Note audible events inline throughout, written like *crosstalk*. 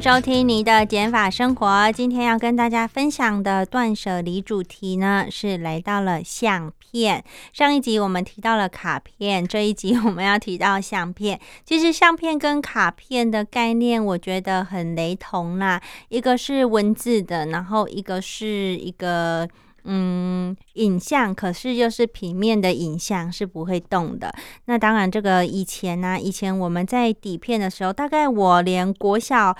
收听你的减法生活。今天要跟大家分享的断舍离主题呢，是来到了相片。上一集我们提到了卡片，这一集我们要提到相片。其实相片跟卡片的概念，我觉得很雷同啦。一个是文字的，然后一个是一个。嗯，影像可是又是平面的影像，是不会动的。那当然，这个以前呢，以前我们在底片的时候，大概我连国小，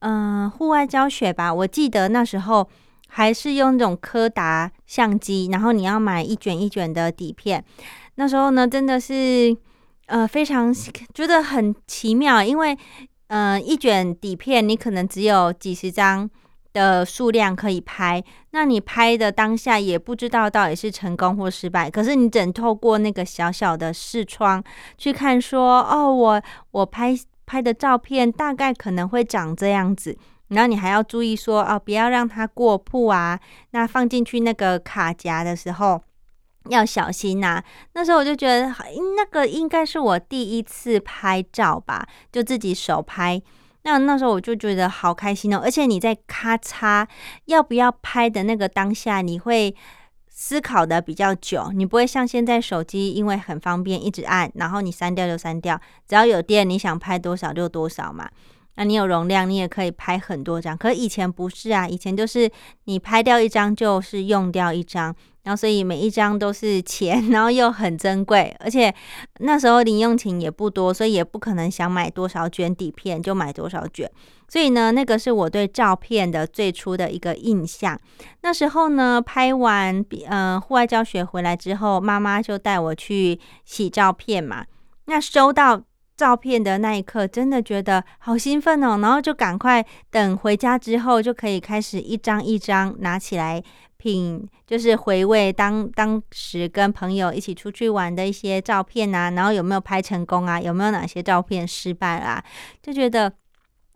嗯，户外教学吧，我记得那时候还是用那种柯达相机，然后你要买一卷一卷的底片。那时候呢，真的是呃非常觉得很奇妙，因为嗯，一卷底片你可能只有几十张。的数量可以拍，那你拍的当下也不知道到底是成功或失败。可是你只透过那个小小的视窗去看，说哦，我我拍拍的照片大概可能会长这样子。然后你还要注意说哦，不要让它过曝啊。那放进去那个卡夹的时候要小心呐。那时候我就觉得，那个应该是我第一次拍照吧，就自己手拍。那那时候我就觉得好开心哦，而且你在咔嚓要不要拍的那个当下，你会思考的比较久，你不会像现在手机，因为很方便，一直按，然后你删掉就删掉，只要有电，你想拍多少就多少嘛。那你有容量，你也可以拍很多张。可以前不是啊，以前就是你拍掉一张就是用掉一张，然后所以每一张都是钱，*laughs* 然后又很珍贵，而且那时候零用钱也不多，所以也不可能想买多少卷底片就买多少卷。所以呢，那个是我对照片的最初的一个印象。那时候呢，拍完嗯户外教学回来之后，妈妈就带我去洗照片嘛。那收到。照片的那一刻，真的觉得好兴奋哦！然后就赶快等回家之后，就可以开始一张一张拿起来品，就是回味当当时跟朋友一起出去玩的一些照片啊，然后有没有拍成功啊？有没有哪些照片失败啦？就觉得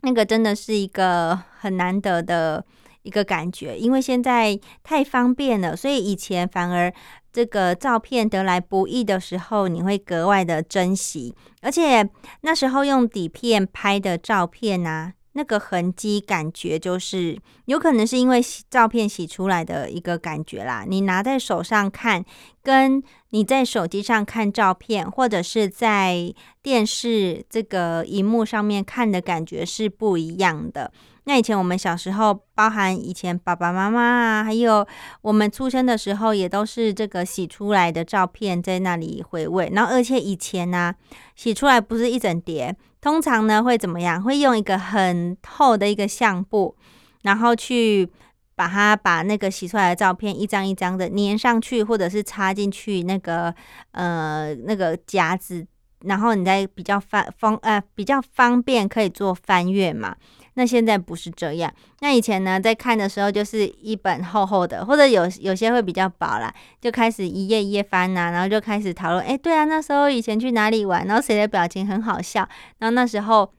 那个真的是一个很难得的一个感觉，因为现在太方便了，所以以前反而。这个照片得来不易的时候，你会格外的珍惜，而且那时候用底片拍的照片啊，那个痕迹感觉就是有可能是因为照片洗出来的一个感觉啦。你拿在手上看，跟你在手机上看照片，或者是在电视这个荧幕上面看的感觉是不一样的。那以前我们小时候，包含以前爸爸妈妈啊，还有我们出生的时候，也都是这个洗出来的照片在那里回味。然后，而且以前呢，洗出来不是一整叠，通常呢会怎么样？会用一个很厚的一个相布，然后去把它把那个洗出来的照片一张一张的粘上去，或者是插进去那个呃那个夹子，然后你再比较方方呃比较方便可以做翻阅嘛。那现在不是这样。那以前呢，在看的时候就是一本厚厚的，或者有有些会比较薄啦，就开始一页一页翻呐，然后就开始讨论。哎，对啊，那时候以前去哪里玩，然后谁的表情很好笑，然后那时候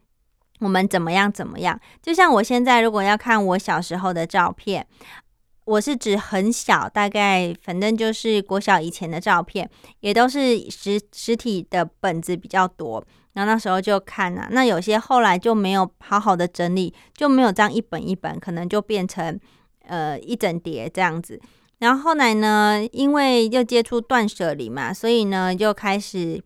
我们怎么样怎么样。就像我现在如果要看我小时候的照片，我是指很小，大概反正就是国小以前的照片，也都是实实体的本子比较多。然后那时候就看啊，那有些后来就没有好好的整理，就没有这样一本一本，可能就变成呃一整叠这样子。然后后来呢，因为又接触断舍离嘛，所以呢就开始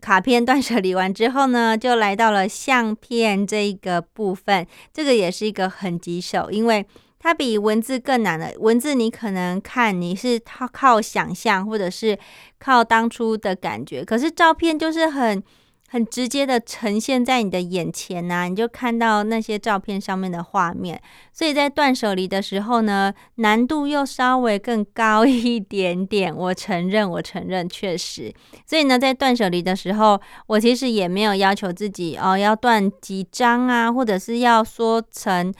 卡片 *laughs* 断舍离完之后呢，就来到了相片这一个部分。这个也是一个很棘手，因为它比文字更难的。文字你可能看你是靠靠想象，或者是靠当初的感觉，可是照片就是很。很直接的呈现在你的眼前呐，你就看到那些照片上面的画面。所以在断舍离的时候呢，难度又稍微更高 *laughs* 一点点。我承认，我承认，确实。所以呢，在断舍离的时候，我其实也没有要求自己哦，要断几张啊，或者是要说成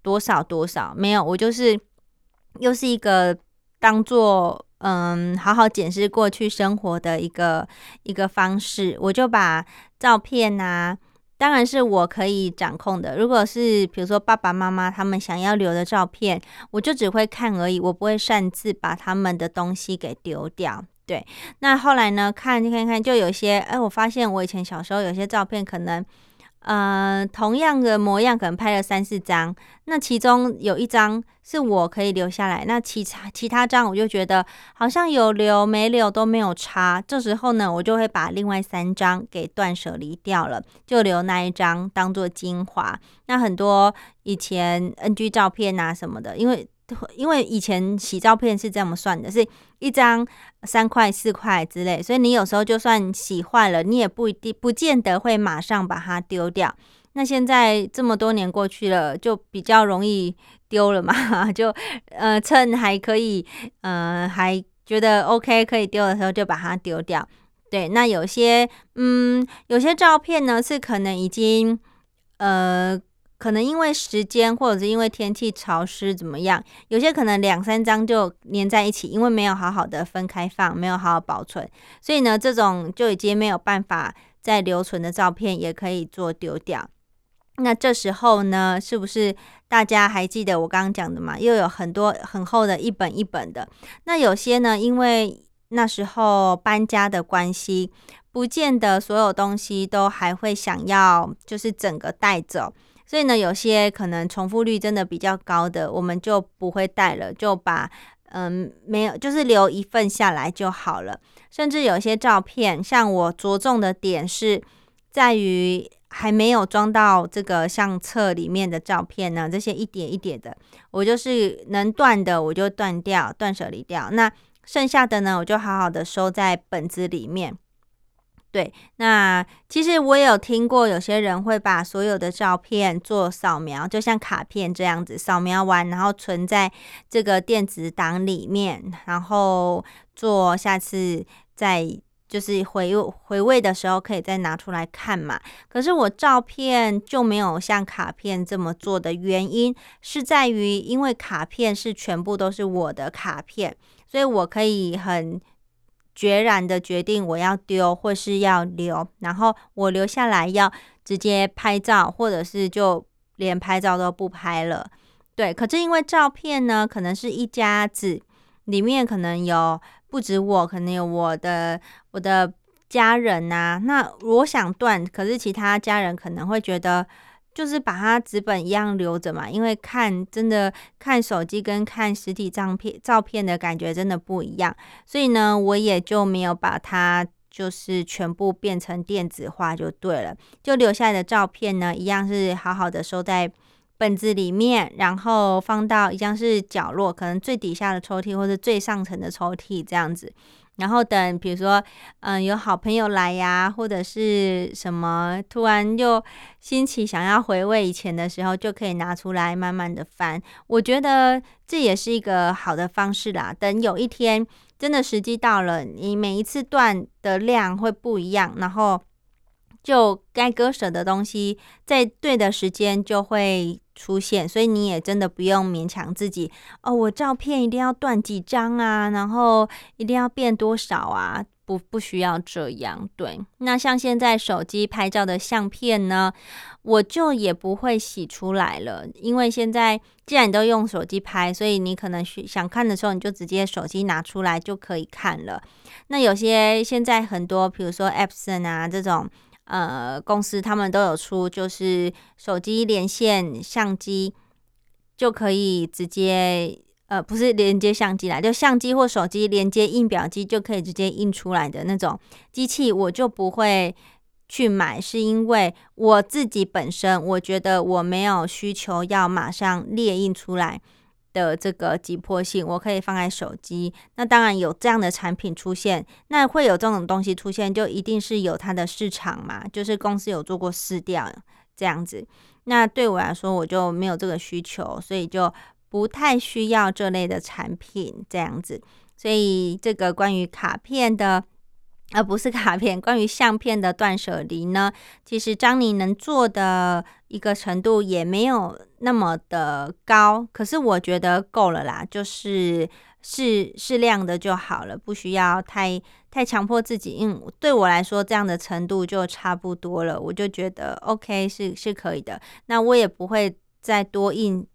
多少多少，没有。我就是又是一个当做。嗯，好好检视过去生活的一个一个方式，我就把照片呐，当然是我可以掌控的。如果是比如说爸爸妈妈他们想要留的照片，我就只会看而已，我不会擅自把他们的东西给丢掉。对，那后来呢，看看看，就有些哎，我发现我以前小时候有些照片可能。呃，同样的模样可能拍了三四张，那其中有一张是我可以留下来，那其他其他张我就觉得好像有留没留都没有差。这时候呢，我就会把另外三张给断舍离掉了，就留那一张当做精华。那很多以前 NG 照片啊什么的，因为。因为以前洗照片是这么算的，是一张三块四块之类，所以你有时候就算洗坏了，你也不一定不见得会马上把它丢掉。那现在这么多年过去了，就比较容易丢了嘛，*laughs* 就呃趁还可以，呃还觉得 OK 可以丢的时候就把它丢掉。对，那有些嗯有些照片呢是可能已经呃。可能因为时间，或者是因为天气潮湿，怎么样？有些可能两三张就粘在一起，因为没有好好的分开放，没有好好保存，所以呢，这种就已经没有办法再留存的照片，也可以做丢掉。那这时候呢，是不是大家还记得我刚刚讲的嘛？又有很多很厚的一本一本的。那有些呢，因为那时候搬家的关系，不见得所有东西都还会想要，就是整个带走。所以呢，有些可能重复率真的比较高的，我们就不会带了，就把嗯没有，就是留一份下来就好了。甚至有些照片，像我着重的点是在于还没有装到这个相册里面的照片呢，这些一点一点的，我就是能断的我就断掉，断舍离掉。那剩下的呢，我就好好的收在本子里面。对，那其实我有听过，有些人会把所有的照片做扫描，就像卡片这样子，扫描完然后存在这个电子档里面，然后做下次再就是回回味的时候可以再拿出来看嘛。可是我照片就没有像卡片这么做的原因，是在于因为卡片是全部都是我的卡片，所以我可以很。决然的决定我要丢或是要留，然后我留下来要直接拍照，或者是就连拍照都不拍了。对，可是因为照片呢，可能是一家子，里面可能有不止我，可能有我的我的家人呐。那我想断，可是其他家人可能会觉得。就是把它纸本一样留着嘛，因为看真的看手机跟看实体照片照片的感觉真的不一样，所以呢，我也就没有把它就是全部变成电子化就对了，就留下来的照片呢，一样是好好的收在本子里面，然后放到一样是角落，可能最底下的抽屉或者最上层的抽屉这样子。然后等，比如说，嗯，有好朋友来呀，或者是什么，突然又兴起想要回味以前的时候，就可以拿出来慢慢的翻。我觉得这也是一个好的方式啦。等有一天真的时机到了，你每一次断的量会不一样，然后就该割舍的东西，在对的时间就会。出现，所以你也真的不用勉强自己哦。我照片一定要断几张啊，然后一定要变多少啊？不，不需要这样。对，那像现在手机拍照的相片呢，我就也不会洗出来了，因为现在既然你都用手机拍，所以你可能想看的时候，你就直接手机拿出来就可以看了。那有些现在很多，比如说 Epson 啊这种。呃，公司他们都有出，就是手机连线相机就可以直接，呃，不是连接相机啦，就相机或手机连接印表机就可以直接印出来的那种机器，我就不会去买，是因为我自己本身我觉得我没有需求要马上列印出来。的这个急迫性，我可以放在手机。那当然有这样的产品出现，那会有这种东西出现，就一定是有它的市场嘛，就是公司有做过试调这样子。那对我来说，我就没有这个需求，所以就不太需要这类的产品这样子。所以这个关于卡片的。而不是卡片，关于相片的断舍离呢？其实张宁能做的一个程度也没有那么的高，可是我觉得够了啦，就是适适量的就好了，不需要太太强迫自己。嗯，对我来说这样的程度就差不多了，我就觉得 OK 是是可以的。那我也不会再多印。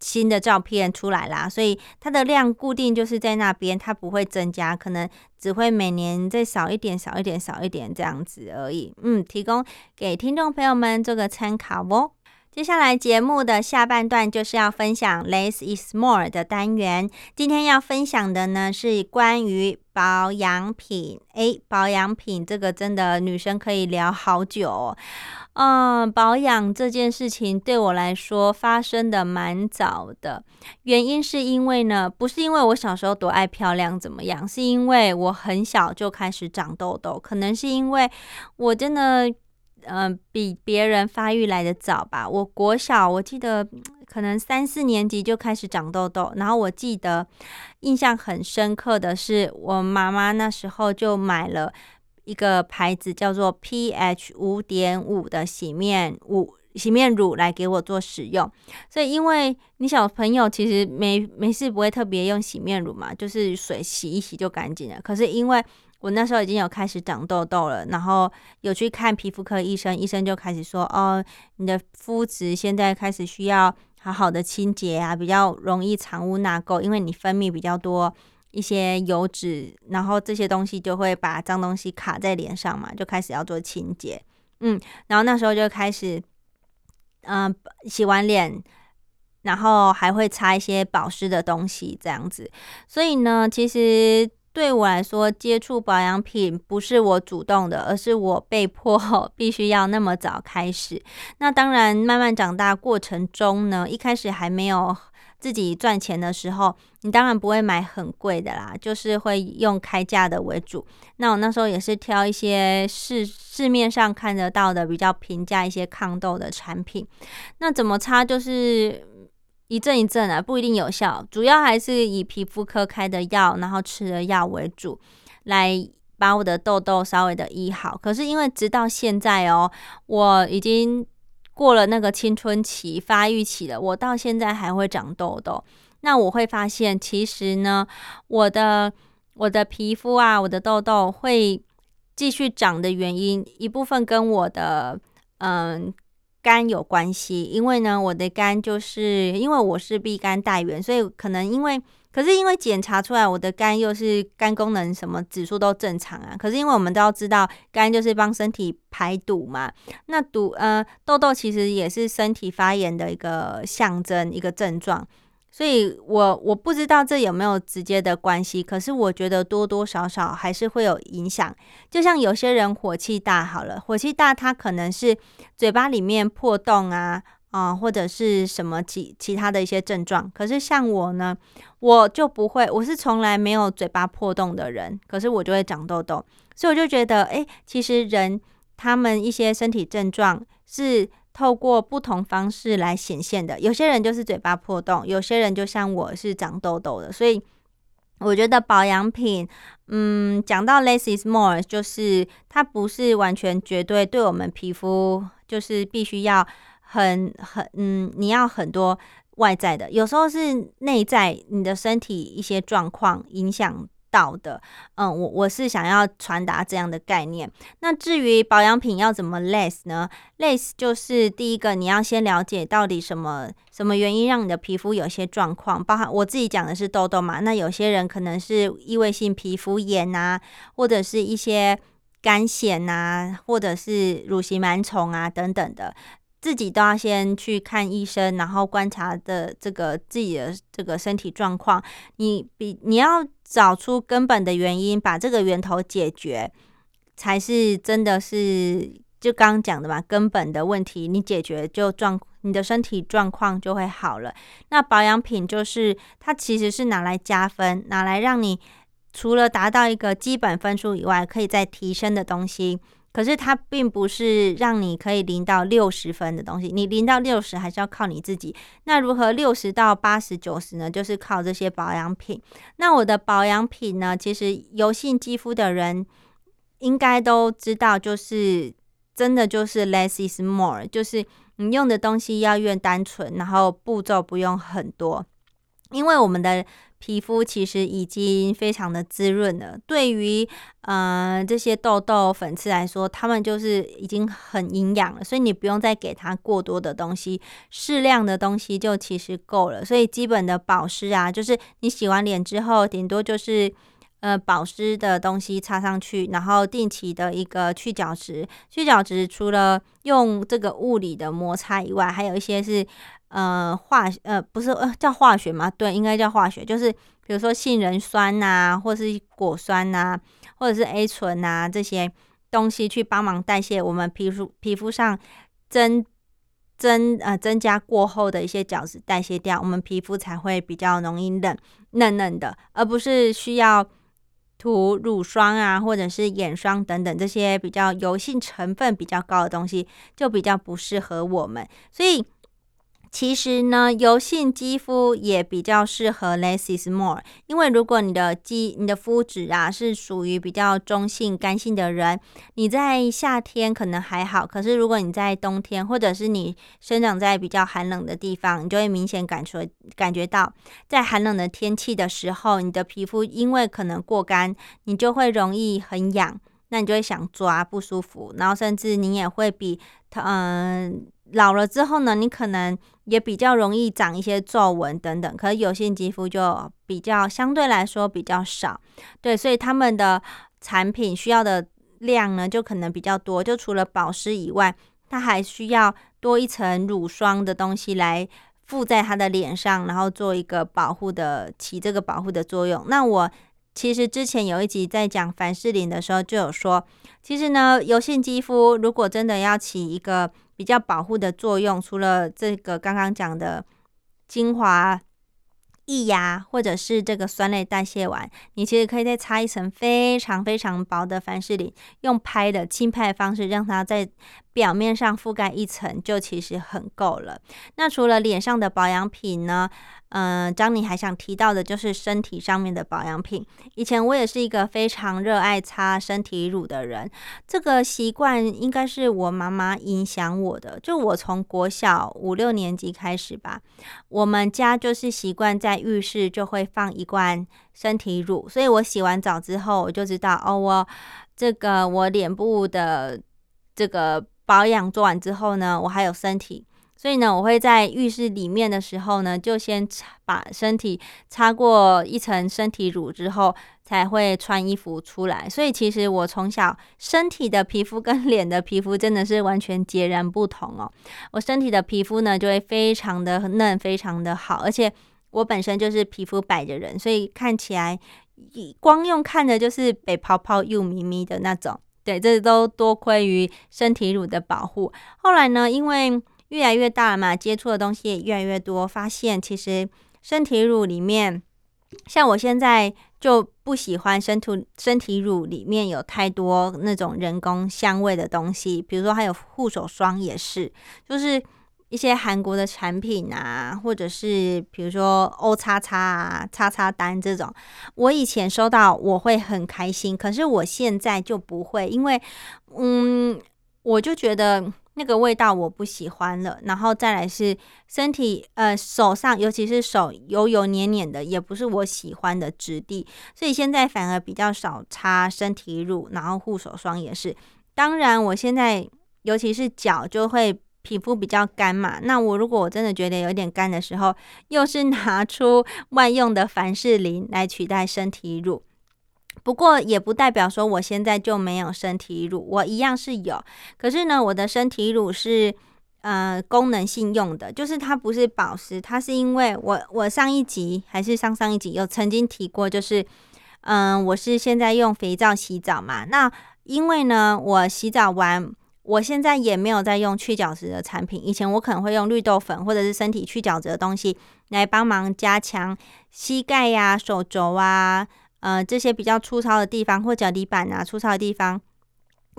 新的照片出来啦，所以它的量固定就是在那边，它不会增加，可能只会每年再少一点、少一点、少一点这样子而已。嗯，提供给听众朋友们做个参考哦。接下来节目的下半段就是要分享 less is more 的单元。今天要分享的呢是关于保养品。诶，保养品这个真的女生可以聊好久。嗯，保养这件事情对我来说发生的蛮早的。原因是因为呢，不是因为我小时候多爱漂亮怎么样，是因为我很小就开始长痘痘。可能是因为我真的。嗯，比别人发育来的早吧。我国小，我记得可能三四年级就开始长痘痘。然后我记得印象很深刻的是，我妈妈那时候就买了一个牌子叫做 pH 五点五的洗面乳，洗面乳来给我做使用。所以，因为你小朋友其实没没事不会特别用洗面乳嘛，就是水洗一洗就干净了。可是因为我那时候已经有开始长痘痘了，然后有去看皮肤科医生，医生就开始说：“哦，你的肤质现在开始需要好好的清洁啊，比较容易藏污纳垢，因为你分泌比较多一些油脂，然后这些东西就会把脏东西卡在脸上嘛，就开始要做清洁。”嗯，然后那时候就开始，嗯，洗完脸，然后还会擦一些保湿的东西，这样子。所以呢，其实。对我来说，接触保养品不是我主动的，而是我被迫 *laughs* 必须要那么早开始。那当然，慢慢长大过程中呢，一开始还没有自己赚钱的时候，你当然不会买很贵的啦，就是会用开价的为主。那我那时候也是挑一些市市面上看得到的比较平价一些抗痘的产品。那怎么擦就是。一阵一阵啊，不一定有效，主要还是以皮肤科开的药，然后吃的药为主，来把我的痘痘稍微的医好。可是因为直到现在哦，我已经过了那个青春期发育期了，我到现在还会长痘痘。那我会发现，其实呢，我的我的皮肤啊，我的痘痘会继续长的原因，一部分跟我的嗯。肝有关系，因为呢，我的肝就是因为我是 B 肝带源，所以可能因为，可是因为检查出来我的肝又是肝功能什么指数都正常啊，可是因为我们都要知道，肝就是帮身体排毒嘛，那毒呃痘痘其实也是身体发炎的一个象征，一个症状。所以，我我不知道这有没有直接的关系，可是我觉得多多少少还是会有影响。就像有些人火气大，好了，火气大，他可能是嘴巴里面破洞啊，啊，或者是什么其其他的一些症状。可是像我呢，我就不会，我是从来没有嘴巴破洞的人，可是我就会长痘痘。所以我就觉得，哎，其实人他们一些身体症状是。透过不同方式来显现的，有些人就是嘴巴破洞，有些人就像我是长痘痘的，所以我觉得保养品，嗯，讲到 less is more，就是它不是完全绝对对我们皮肤就是必须要很很嗯，你要很多外在的，有时候是内在你的身体一些状况影响。到的，嗯，我我是想要传达这样的概念。那至于保养品要怎么 less 呢？less 就是第一个，你要先了解到底什么什么原因让你的皮肤有些状况，包含我自己讲的是痘痘嘛。那有些人可能是异位性皮肤炎啊，或者是一些干癣啊，或者是乳型螨虫啊等等的。自己都要先去看医生，然后观察的这个自己的这个身体状况。你比你要找出根本的原因，把这个源头解决，才是真的是就刚刚讲的嘛，根本的问题你解决就状，你的身体状况就会好了。那保养品就是它其实是拿来加分，拿来让你除了达到一个基本分数以外，可以再提升的东西。可是它并不是让你可以零到六十分的东西，你零到六十还是要靠你自己。那如何六十到八十九十呢？就是靠这些保养品。那我的保养品呢，其实油性肌肤的人应该都知道，就是真的就是 less is more，就是你用的东西要越单纯，然后步骤不用很多，因为我们的。皮肤其实已经非常的滋润了。对于呃这些痘痘、粉刺来说，它们就是已经很营养了，所以你不用再给它过多的东西，适量的东西就其实够了。所以基本的保湿啊，就是你洗完脸之后，顶多就是呃保湿的东西擦上去，然后定期的一个去角质。去角质除了用这个物理的摩擦以外，还有一些是。呃，化呃不是呃叫化学吗？对，应该叫化学，就是比如说杏仁酸呐，或是果酸呐，或者是 A 醇呐这些东西去帮忙代谢我们皮肤皮肤上增增呃增加过后的一些角质代谢掉，我们皮肤才会比较容易嫩嫩嫩的，而不是需要涂乳霜啊，或者是眼霜等等这些比较油性成分比较高的东西，就比较不适合我们，所以。其实呢，油性肌肤也比较适合 less is more，因为如果你的肌、你的肤质啊是属于比较中性、干性的人，你在夏天可能还好，可是如果你在冬天，或者是你生长在比较寒冷的地方，你就会明显感出感觉到，在寒冷的天气的时候，你的皮肤因为可能过干，你就会容易很痒，那你就会想抓不舒服，然后甚至你也会比嗯。老了之后呢，你可能也比较容易长一些皱纹等等，可是油性肌肤就比较相对来说比较少，对，所以他们的产品需要的量呢就可能比较多，就除了保湿以外，它还需要多一层乳霜的东西来附在它的脸上，然后做一个保护的起这个保护的作用。那我其实之前有一集在讲凡士林的时候就有说，其实呢，油性肌肤如果真的要起一个比较保护的作用，除了这个刚刚讲的精华易牙，或者是这个酸类代谢丸，你其实可以再擦一层非常非常薄的凡士林，用拍的轻拍的方式，让它在表面上覆盖一层，就其实很够了。那除了脸上的保养品呢？嗯，张妮还想提到的就是身体上面的保养品。以前我也是一个非常热爱擦身体乳的人，这个习惯应该是我妈妈影响我的。就我从国小五六年级开始吧，我们家就是习惯在浴室就会放一罐身体乳，所以我洗完澡之后，我就知道哦，我这个我脸部的这个保养做完之后呢，我还有身体。所以呢，我会在浴室里面的时候呢，就先把身体擦过一层身体乳之后，才会穿衣服出来。所以其实我从小身体的皮肤跟 *laughs* 脸的皮肤真的是完全截然不同哦。我身体的皮肤呢，就会非常的嫩，非常的好，而且我本身就是皮肤白的人，所以看起来光用看的就是白泡泡又咪咪的那种。对，这都多亏于身体乳的保护。后来呢，因为越来越大了嘛，接触的东西也越来越多，发现其实身体乳里面，像我现在就不喜欢身体身体乳里面有太多那种人工香味的东西，比如说还有护手霜也是，就是一些韩国的产品啊，或者是比如说欧叉叉啊、叉叉丹这种，我以前收到我会很开心，可是我现在就不会，因为嗯，我就觉得。那个味道我不喜欢了，然后再来是身体，呃，手上尤其是手油油黏黏的，也不是我喜欢的质地，所以现在反而比较少擦身体乳，然后护手霜也是。当然，我现在尤其是脚就会皮肤比较干嘛，那我如果我真的觉得有点干的时候，又是拿出 *laughs* 万用的凡士林来取代身体乳。不过也不代表说我现在就没有身体乳，我一样是有。可是呢，我的身体乳是呃功能性用的，就是它不是保湿，它是因为我我上一集还是上上一集有曾经提过，就是嗯，我是现在用肥皂洗澡嘛。那因为呢，我洗澡完我现在也没有在用去角质的产品，以前我可能会用绿豆粉或者是身体去角质的东西来帮忙加强膝盖呀、手肘啊，呃这些比较粗糙的地方或脚底板啊粗糙的地方。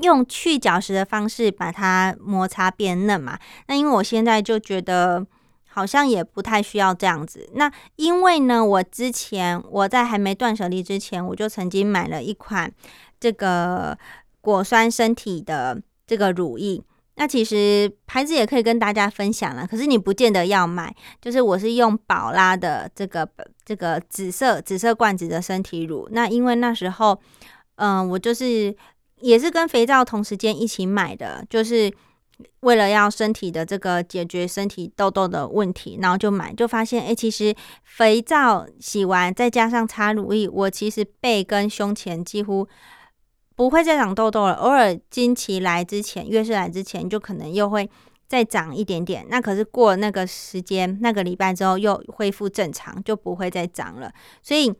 用去角质的方式把它摩擦变嫩嘛？那因为我现在就觉得好像也不太需要这样子。那因为呢，我之前我在还没断舍离之前，我就曾经买了一款这个果酸身体的这个乳液。那其实牌子也可以跟大家分享了，可是你不见得要买。就是我是用宝拉的这个这个紫色紫色罐子的身体乳。那因为那时候，嗯，我就是。也是跟肥皂同时间一起买的，就是为了要身体的这个解决身体痘痘的问题，然后就买，就发现哎，其实肥皂洗完再加上擦乳液，我其实背跟胸前几乎不会再长痘痘了。偶尔经期来之前，月事来之前，就可能又会再长一点点。那可是过那个时间，那个礼拜之后又恢复正常，就不会再长了。所以。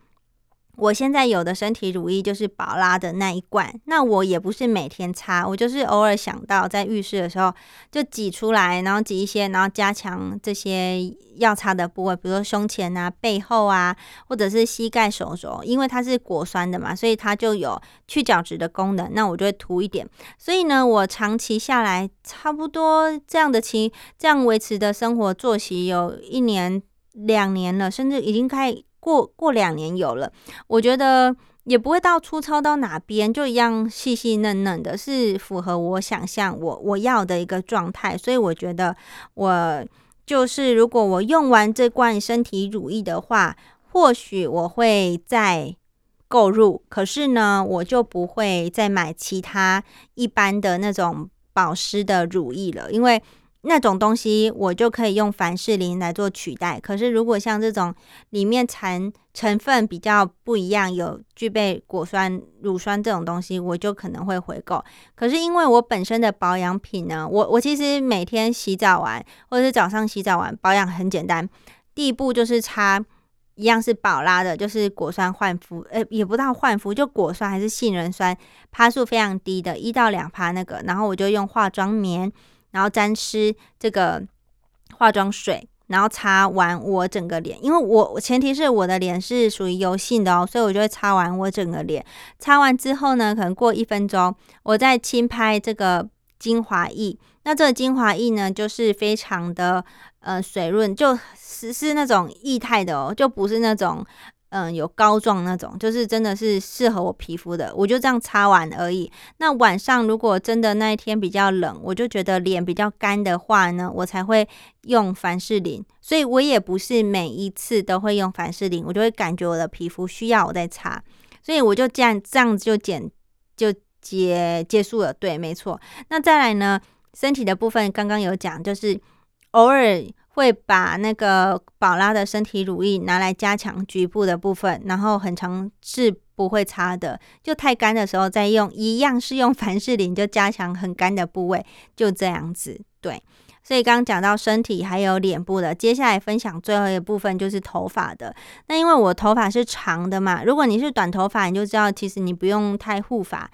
我现在有的身体乳液就是宝拉的那一罐，那我也不是每天擦，我就是偶尔想到在浴室的时候就挤出来，然后挤一些，然后加强这些要擦的部位，比如说胸前啊、背后啊，或者是膝盖、手肘，因为它是果酸的嘛，所以它就有去角质的功能，那我就会涂一点。所以呢，我长期下来差不多这样的情这样维持的生活作息有一年、两年了，甚至已经开始。过过两年有了，我觉得也不会到粗糙到哪边，就一样细细嫩嫩的，是符合我想象我我要的一个状态。所以我觉得我就是如果我用完这罐身体乳液的话，或许我会再购入，可是呢，我就不会再买其他一般的那种保湿的乳液了，因为。那种东西我就可以用凡士林来做取代。可是如果像这种里面成成分比较不一样，有具备果酸、乳酸这种东西，我就可能会回购。可是因为我本身的保养品呢，我我其实每天洗澡完或者是早上洗澡完保养很简单，第一步就是擦一样是宝拉的，就是果酸焕肤，呃，也不到焕肤，就果酸还是杏仁酸，趴数非常低的，一到两趴那个，然后我就用化妆棉。然后沾湿这个化妆水，然后擦完我整个脸，因为我前提是我的脸是属于油性的哦，所以我就会擦完我整个脸。擦完之后呢，可能过一分钟，我再轻拍这个精华液。那这个精华液呢，就是非常的呃水润，就是是那种液态的哦，就不是那种。嗯，有膏状那种，就是真的是适合我皮肤的，我就这样擦完而已。那晚上如果真的那一天比较冷，我就觉得脸比较干的话呢，我才会用凡士林。所以我也不是每一次都会用凡士林，我就会感觉我的皮肤需要我再擦，所以我就这样这样子就减就结结束了。对，没错。那再来呢，身体的部分刚刚有讲，就是偶尔。会把那个宝拉的身体乳液拿来加强局部的部分，然后很长是不会擦的，就太干的时候再用，一样是用凡士林就加强很干的部位，就这样子。对，所以刚刚讲到身体还有脸部的，接下来分享最后一个部分就是头发的。那因为我头发是长的嘛，如果你是短头发，你就知道其实你不用太护发。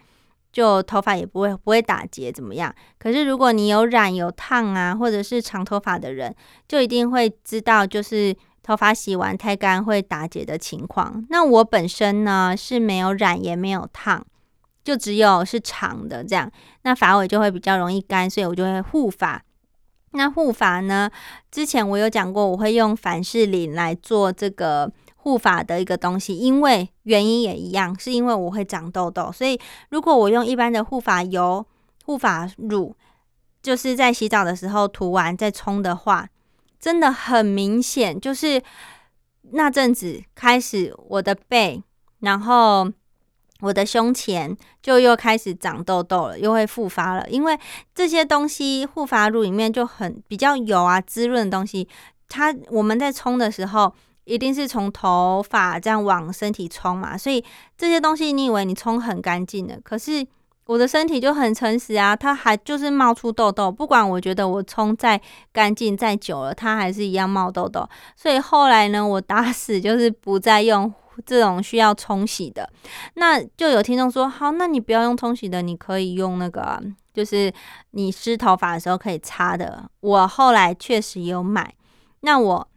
就头发也不会不会打结怎么样？可是如果你有染有烫啊，或者是长头发的人，就一定会知道，就是头发洗完太干会打结的情况。那我本身呢是没有染也没有烫，就只有是长的这样，那发尾就会比较容易干，所以我就会护发。那护发呢，之前我有讲过，我会用凡士林来做这个。护发的一个东西，因为原因也一样，是因为我会长痘痘，所以如果我用一般的护发油、护发乳，就是在洗澡的时候涂完再冲的话，真的很明显，就是那阵子开始我的背，然后我的胸前就又开始长痘痘了，又会复发了。因为这些东西护发乳里面就很比较油啊，滋润的东西，它我们在冲的时候。一定是从头发这样往身体冲嘛，所以这些东西你以为你冲很干净的，可是我的身体就很诚实啊，它还就是冒出痘痘，不管我觉得我冲再干净再久了，它还是一样冒痘痘。所以后来呢，我打死就是不再用这种需要冲洗的。那就有听众说，好，那你不要用冲洗的，你可以用那个就是你湿头发的时候可以擦的。我后来确实有买，那我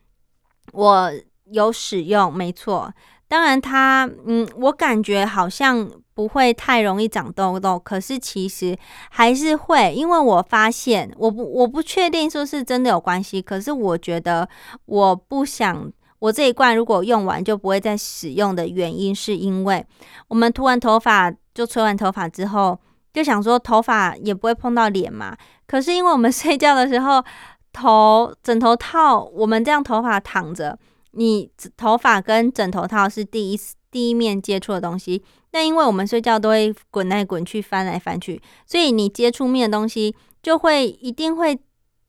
我有使用，没错。当然它，嗯，我感觉好像不会太容易长痘痘，可是其实还是会，因为我发现，我不我不确定说是真的有关系，可是我觉得我不想。我这一罐如果用完就不会再使用的原因，是因为我们涂完头发就吹完头发之后，就想说头发也不会碰到脸嘛。可是因为我们 *laughs* 睡觉的时候，头枕头套，我们这样头发躺着，你头发跟枕头套是第一次第一面接触的东西。那因为我们睡觉都会滚来滚去、翻来翻去，所以你接触面的东西就会一定会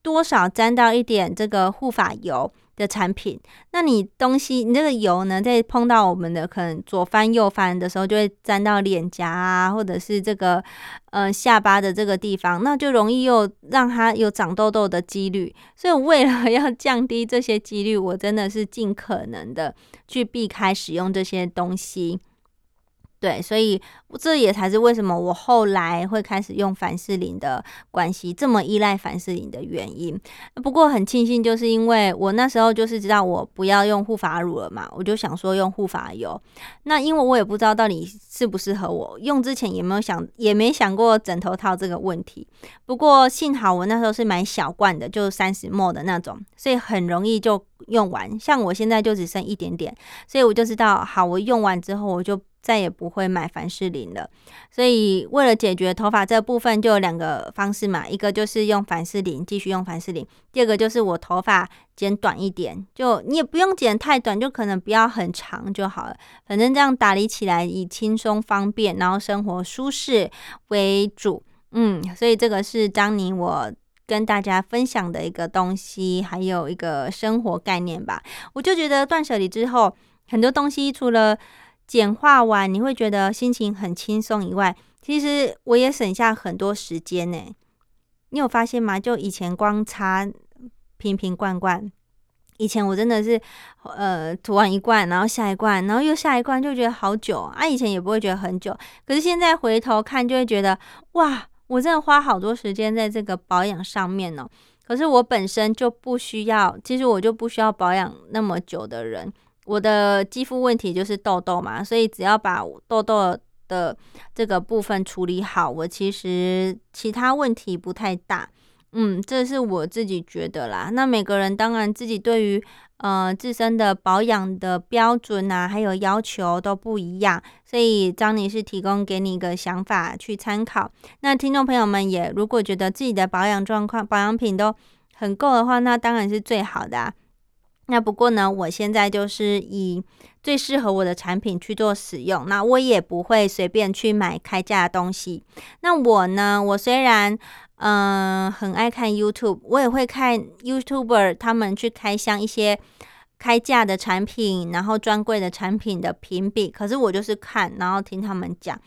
多少沾到一点这个护发油。的产品，那你东西，你这个油呢，在碰到我们的可能左翻右翻的时候，就会沾到脸颊啊，或者是这个呃下巴的这个地方，那就容易又让它有长痘痘的几率。所以为了要降低这些几率，我真的是尽可能的去避开使用这些东西。对，所以这也才是为什么我后来会开始用凡士林的关系，这么依赖凡士林的原因。不过很庆幸，就是因为我那时候就是知道我不要用护发乳了嘛，我就想说用护发油。那因为我也不知道到底适不适合我，用之前也没有想，也没想过枕头套这个问题。不过幸好我那时候是买小罐的，就三十沫的那种，所以很容易就用完。像我现在就只剩一点点，所以我就知道，好，我用完之后我就。再也不会买凡士林了，所以为了解决头发这部分，就有两个方式嘛，一个就是用凡士林，继续用凡士林；第二个就是我头发剪短一点，就你也不用剪太短，就可能不要很长就好了。反正这样打理起来以轻松方便，然后生活舒适为主。嗯，所以这个是张妮我跟大家分享的一个东西，还有一个生活概念吧。我就觉得断舍离之后，很多东西除了简化完，你会觉得心情很轻松。以外，其实我也省下很多时间呢。你有发现吗？就以前光擦瓶瓶罐罐，以前我真的是呃涂完一罐，然后下一罐，然后又下一罐，就觉得好久啊。以前也不会觉得很久，可是现在回头看，就会觉得哇，我真的花好多时间在这个保养上面呢。可是我本身就不需要，其实我就不需要保养那么久的人。我的肌肤问题就是痘痘嘛，所以只要把痘痘的这个部分处理好，我其实其他问题不太大。嗯，这是我自己觉得啦。那每个人当然自己对于呃自身的保养的标准啊，还有要求都不一样，所以张女士提供给你一个想法去参考。那听众朋友们也如果觉得自己的保养状况、保养品都很够的话，那当然是最好的。那不过呢，我现在就是以最适合我的产品去做使用。那我也不会随便去买开价的东西。那我呢，我虽然嗯很爱看 YouTube，我也会看 YouTuber 他们去开箱一些开价的产品，然后专柜的产品的评比。可是我就是看，然后听他们讲。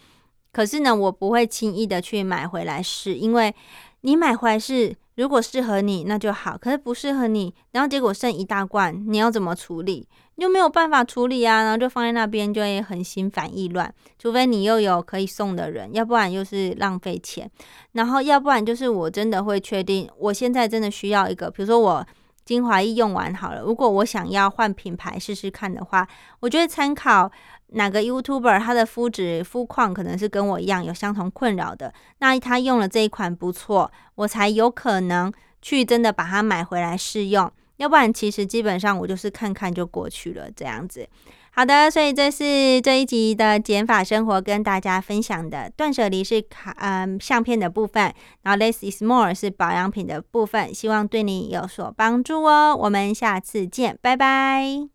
可是呢，我不会轻易的去买回来试，因为你买回来是。如果适合你，那就好；可是不适合你，然后结果剩一大罐，你要怎么处理？你就没有办法处理啊，然后就放在那边，就会很心烦意乱。除非你又有可以送的人，要不然又是浪费钱。然后要不然就是我真的会确定，我现在真的需要一个，比如说我精华液用完好了，如果我想要换品牌试试看的话，我就会参考。哪个 YouTuber 他的肤质肤况可能是跟我一样有相同困扰的，那他用了这一款不错，我才有可能去真的把它买回来试用。要不然其实基本上我就是看看就过去了这样子。好的，所以这是这一集的减法生活跟大家分享的断舍离是卡嗯相片的部分，然后 less is more 是保养品的部分，希望对你有所帮助哦。我们下次见，拜拜。